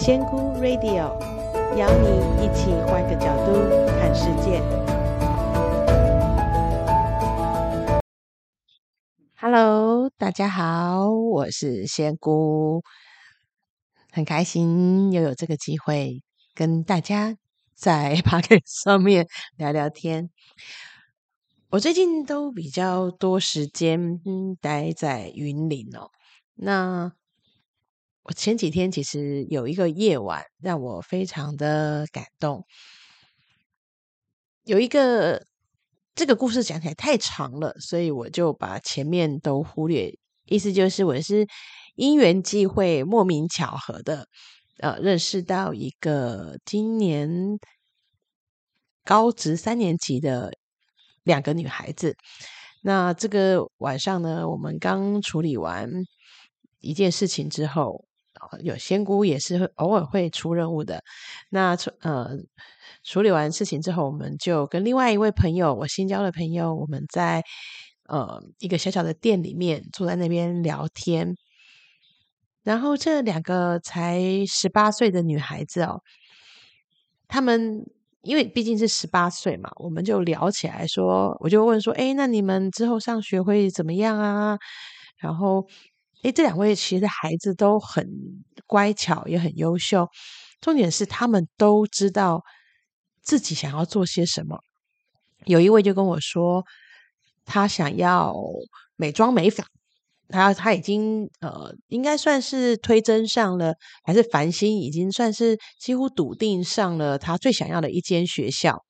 仙姑 Radio 邀你一起换个角度看世界。Hello，大家好，我是仙姑，很开心又有这个机会跟大家在 Podcast 上面聊聊天。我最近都比较多时间待在云林哦，那。我前几天其实有一个夜晚让我非常的感动，有一个这个故事讲起来太长了，所以我就把前面都忽略。意思就是我是因缘际会、莫名巧合的，呃，认识到一个今年高职三年级的两个女孩子。那这个晚上呢，我们刚处理完一件事情之后。有仙姑也是偶尔会出任务的。那呃处理完事情之后，我们就跟另外一位朋友，我新交的朋友，我们在呃一个小小的店里面坐在那边聊天。然后这两个才十八岁的女孩子哦，她们因为毕竟是十八岁嘛，我们就聊起来说，我就问说，哎，那你们之后上学会怎么样啊？然后。诶，这两位其实孩子都很乖巧，也很优秀。重点是他们都知道自己想要做些什么。有一位就跟我说，他想要美妆美发，他他已经呃，应该算是推甄上了，还是繁星已经算是几乎笃定上了他最想要的一间学校。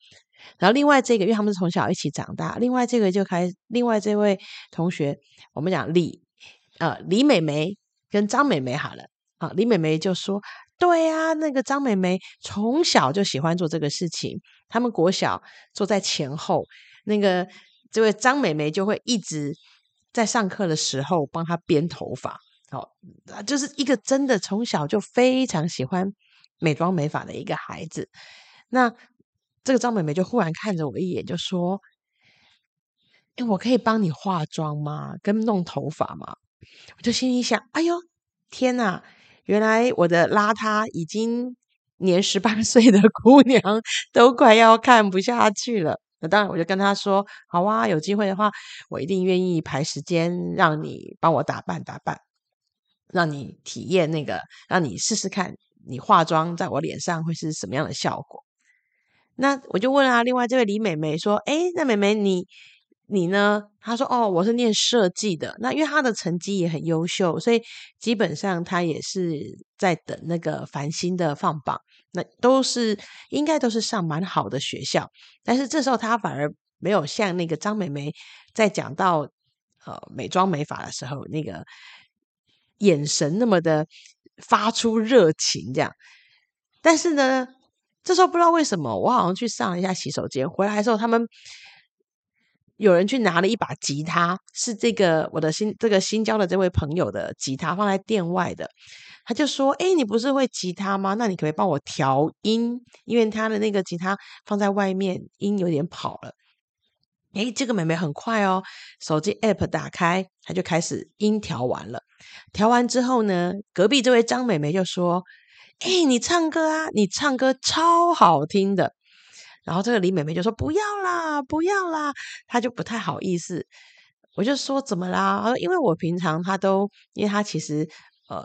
然后另外这个，因为他们是从小一起长大，另外这个就开，另外这位同学，我们讲李。呃，李美眉跟张美眉好了，啊，李美眉就说：“对啊，那个张美眉从小就喜欢做这个事情。他们国小坐在前后，那个这位张美眉就会一直在上课的时候帮她编头发。好，就是一个真的从小就非常喜欢美妆美发的一个孩子。那这个张美眉就忽然看着我一眼，就说：‘哎，我可以帮你化妆吗？跟弄头发吗？’”我就心里想：“哎呦，天哪！原来我的邋遢已经年十八岁的姑娘都快要看不下去了。”那当然，我就跟她说：“好啊，有机会的话，我一定愿意排时间让你帮我打扮打扮，让你体验那个，让你试试看，你化妆在我脸上会是什么样的效果。”那我就问啊，另外这位李美眉说：“哎，那美眉你？”你呢？他说：“哦，我是念设计的。那因为他的成绩也很优秀，所以基本上他也是在等那个繁星的放榜。那都是应该都是上蛮好的学校。但是这时候他反而没有像那个张美眉在讲到呃美妆美发的时候那个眼神那么的发出热情这样。但是呢，这时候不知道为什么，我好像去上了一下洗手间，回来的时候他们。”有人去拿了一把吉他，是这个我的新这个新交的这位朋友的吉他，放在店外的。他就说：“诶，你不是会吉他吗？那你可不可以帮我调音？因为他的那个吉他放在外面，音有点跑了。”诶，这个妹妹很快哦，手机 app 打开，她就开始音调完了。调完之后呢，隔壁这位张妹妹就说：“诶，你唱歌啊，你唱歌超好听的。”然后这个李美美就说：“不要啦，不要啦。”她就不太好意思。我就说：“怎么啦？”她说：“因为我平常她都，因为她其实呃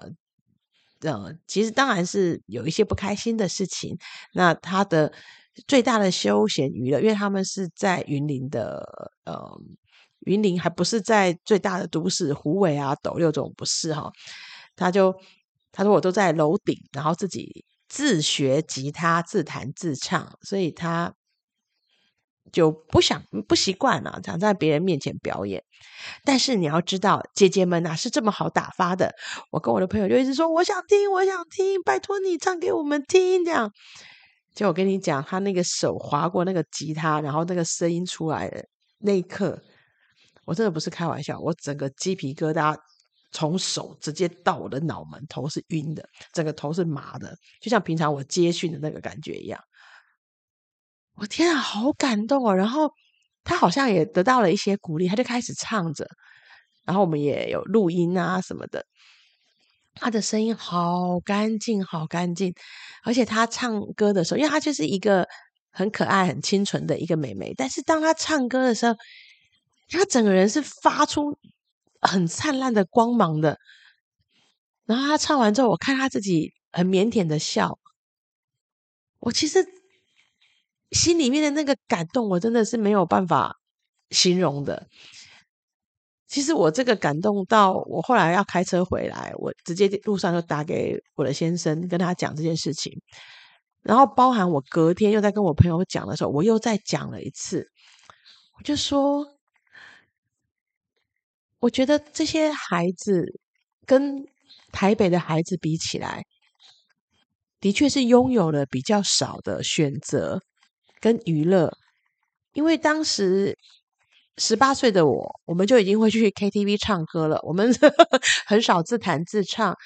呃，其实当然是有一些不开心的事情。那她的最大的休闲娱乐，因为他们是在云林的，呃，云林还不是在最大的都市虎尾啊、斗六这种不是哈。她就她说我都在楼顶，然后自己。”自学吉他，自弹自唱，所以他就不想不习惯了，想在别人面前表演。但是你要知道，姐姐们哪是这么好打发的？我跟我的朋友就一直说：“我想听，我想听，拜托你唱给我们听。”这样，就我跟你讲，他那个手划过那个吉他，然后那个声音出来的那一刻，我真的不是开玩笑，我整个鸡皮疙瘩。从手直接到我的脑门，头是晕的，整个头是麻的，就像平常我接训的那个感觉一样。我天啊，好感动哦！然后他好像也得到了一些鼓励，他就开始唱着，然后我们也有录音啊什么的。她的声音好干净，好干净，而且她唱歌的时候，因为她就是一个很可爱、很清纯的一个妹妹，但是当她唱歌的时候，她整个人是发出很灿烂的光芒的。然后他唱完之后，我看他自己很腼腆的笑，我其实心里面的那个感动，我真的是没有办法形容的。其实我这个感动到我后来要开车回来，我直接路上就打给我的先生，跟他讲这件事情。然后包含我隔天又在跟我朋友讲的时候，我又再讲了一次。我就说，我觉得这些孩子跟台北的孩子比起来，的确是拥有了比较少的选择跟娱乐，因为当时。十八岁的我，我们就已经会去 KTV 唱歌了。我们 很少自弹自唱，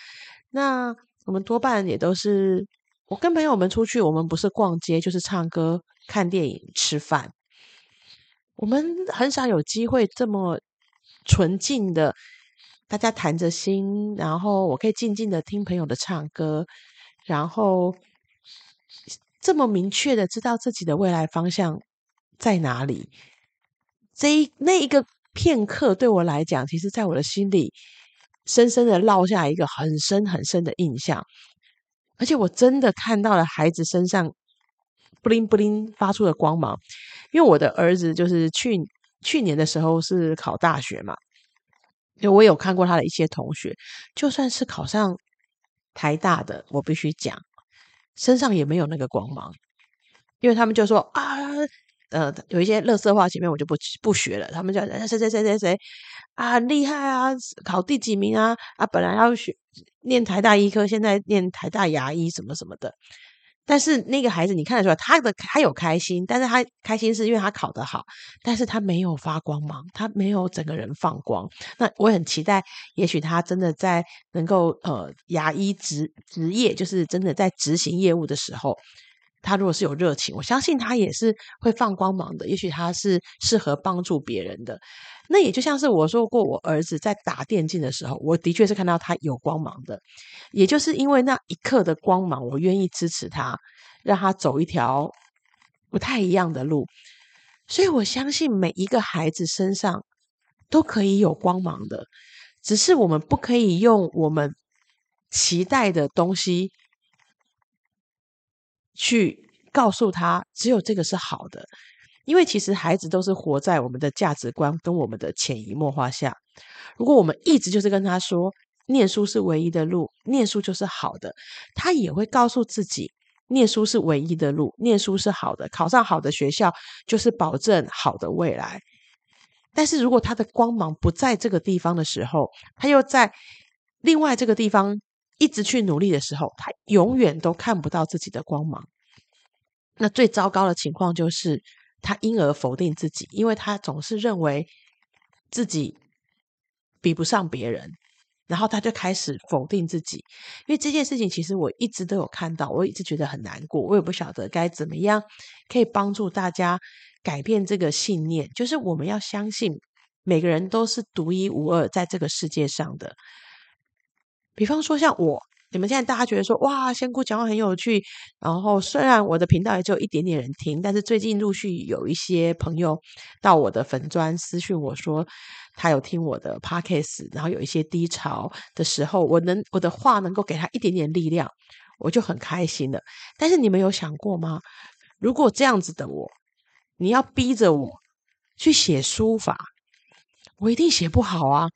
那我们多半也都是我跟朋友们出去，我们不是逛街，就是唱歌、看电影、吃饭。我们很少有机会这么纯净的，大家谈着心，然后我可以静静的听朋友的唱歌，然后这么明确的知道自己的未来方向在哪里。这一那一个片刻对我来讲，其实在我的心里深深的烙下一个很深很深的印象，而且我真的看到了孩子身上布灵布灵发出的光芒，因为我的儿子就是去去年的时候是考大学嘛，因为我有看过他的一些同学，就算是考上台大的，我必须讲，身上也没有那个光芒，因为他们就说啊。呃，有一些垃圾话前面我就不不学了。他们就谁谁谁谁谁啊，很厉害啊，考第几名啊啊，本来要学念台大医科，现在念台大牙医什么什么的。但是那个孩子，你看得出来，他的他有开心，但是他开心是因为他考得好，但是他没有发光芒，他没有整个人放光。那我很期待，也许他真的在能够呃牙医职职业，就是真的在执行业务的时候。他如果是有热情，我相信他也是会放光芒的。也许他是适合帮助别人的。那也就像是我说过，我儿子在打电竞的时候，我的确是看到他有光芒的。也就是因为那一刻的光芒，我愿意支持他，让他走一条不太一样的路。所以我相信每一个孩子身上都可以有光芒的，只是我们不可以用我们期待的东西。去告诉他，只有这个是好的，因为其实孩子都是活在我们的价值观跟我们的潜移默化下。如果我们一直就是跟他说，念书是唯一的路，念书就是好的，他也会告诉自己，念书是唯一的路，念书是好的，考上好的学校就是保证好的未来。但是如果他的光芒不在这个地方的时候，他又在另外这个地方。一直去努力的时候，他永远都看不到自己的光芒。那最糟糕的情况就是，他因而否定自己，因为他总是认为自己比不上别人，然后他就开始否定自己。因为这件事情，其实我一直都有看到，我一直觉得很难过，我也不晓得该怎么样可以帮助大家改变这个信念，就是我们要相信每个人都是独一无二在这个世界上的。比方说像我，你们现在大家觉得说哇，仙姑讲话很有趣。然后虽然我的频道也只有一点点人听，但是最近陆续有一些朋友到我的粉专私讯我说，他有听我的 podcast，然后有一些低潮的时候，我能我的话能够给他一点点力量，我就很开心了。但是你们有想过吗？如果这样子的我，你要逼着我去写书法，我一定写不好啊。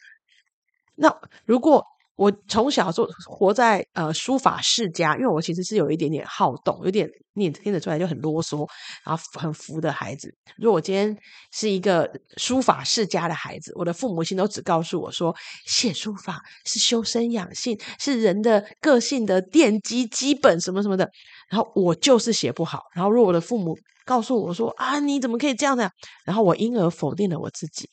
那如果我从小就活在呃书法世家，因为我其实是有一点点好动，有点你也听得出来就很啰嗦，然后很浮的孩子。如果我今天是一个书法世家的孩子，我的父母亲都只告诉我说，写书法是修身养性，是人的个性的奠基基本什么什么的。然后我就是写不好。然后如果我的父母告诉我说啊，你怎么可以这样的？然后我因而否定了我自己，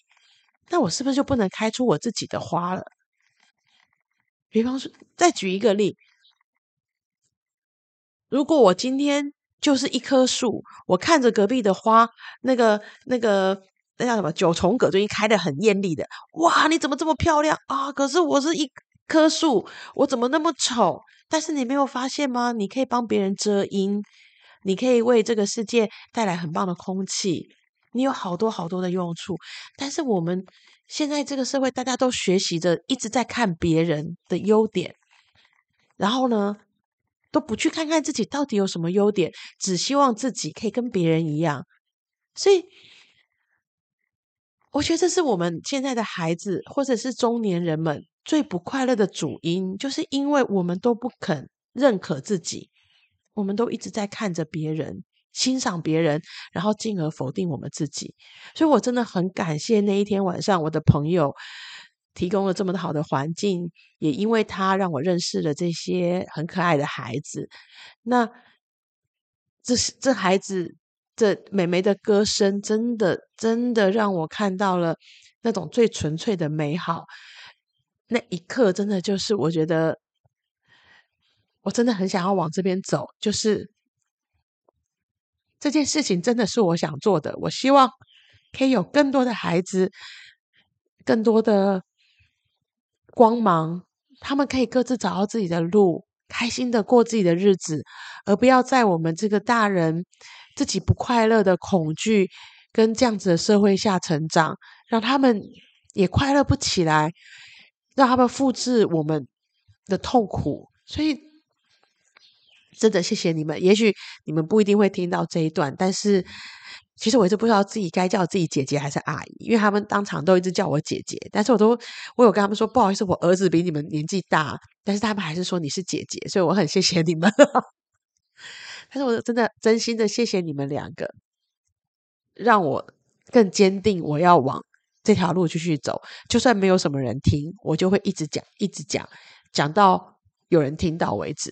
那我是不是就不能开出我自己的花了？比方说，再举一个例，如果我今天就是一棵树，我看着隔壁的花，那个、那个、那叫什么九重葛最近开得很艳丽的，哇，你怎么这么漂亮啊？可是我是一棵树，我怎么那么丑？但是你没有发现吗？你可以帮别人遮阴，你可以为这个世界带来很棒的空气，你有好多好多的用处。但是我们现在这个社会，大家都学习着一直在看别人的优点，然后呢，都不去看看自己到底有什么优点，只希望自己可以跟别人一样。所以，我觉得这是我们现在的孩子，或者是中年人们最不快乐的主因，就是因为我们都不肯认可自己，我们都一直在看着别人，欣赏别人，然后进而否定我们自己。所以我真的很感谢那一天晚上，我的朋友提供了这么好的环境，也因为他让我认识了这些很可爱的孩子。那这是这孩子。这美眉的歌声，真的真的让我看到了那种最纯粹的美好。那一刻，真的就是我觉得，我真的很想要往这边走。就是这件事情真的是我想做的。我希望可以有更多的孩子，更多的光芒，他们可以各自找到自己的路，开心的过自己的日子，而不要在我们这个大人。自己不快乐的恐惧，跟这样子的社会下成长，让他们也快乐不起来，让他们复制我们的痛苦。所以，真的谢谢你们。也许你们不一定会听到这一段，但是其实我一直不知道自己该叫自己姐姐还是阿姨，因为他们当场都一直叫我姐姐。但是我都我有跟他们说，不好意思，我儿子比你们年纪大，但是他们还是说你是姐姐，所以我很谢谢你们。但是我真的真心的谢谢你们两个，让我更坚定我要往这条路继续走。就算没有什么人听，我就会一直讲，一直讲，讲到有人听到为止。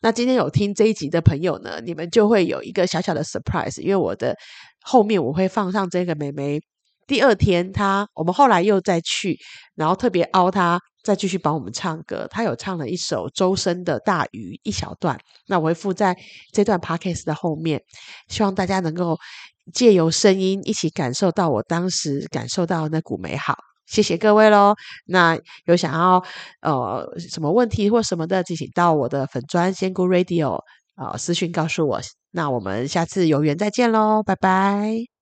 那今天有听这一集的朋友呢，你们就会有一个小小的 surprise，因为我的后面我会放上这个妹妹。第二天她，我们后来又再去，然后特别凹她。再继续帮我们唱歌，他有唱了一首周深的《大鱼》一小段，那我会附在这段 podcast 的后面，希望大家能够借由声音一起感受到我当时感受到那股美好。谢谢各位喽。那有想要呃什么问题或什么的，敬请到我的粉砖仙姑 Radio 啊、呃、私讯告诉我。那我们下次有缘再见喽，拜拜。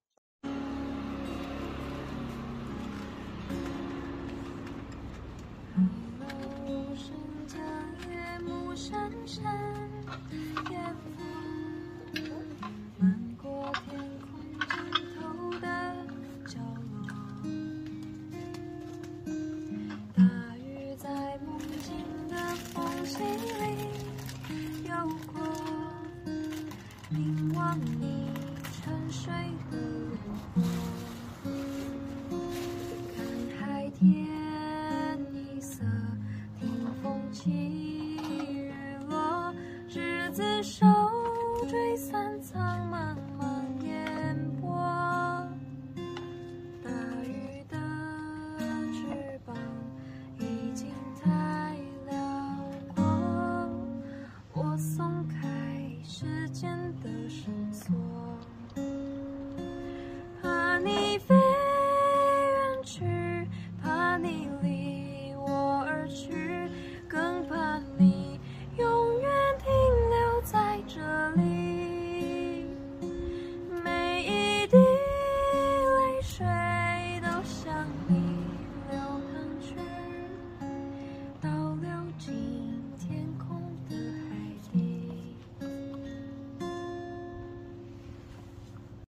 自首。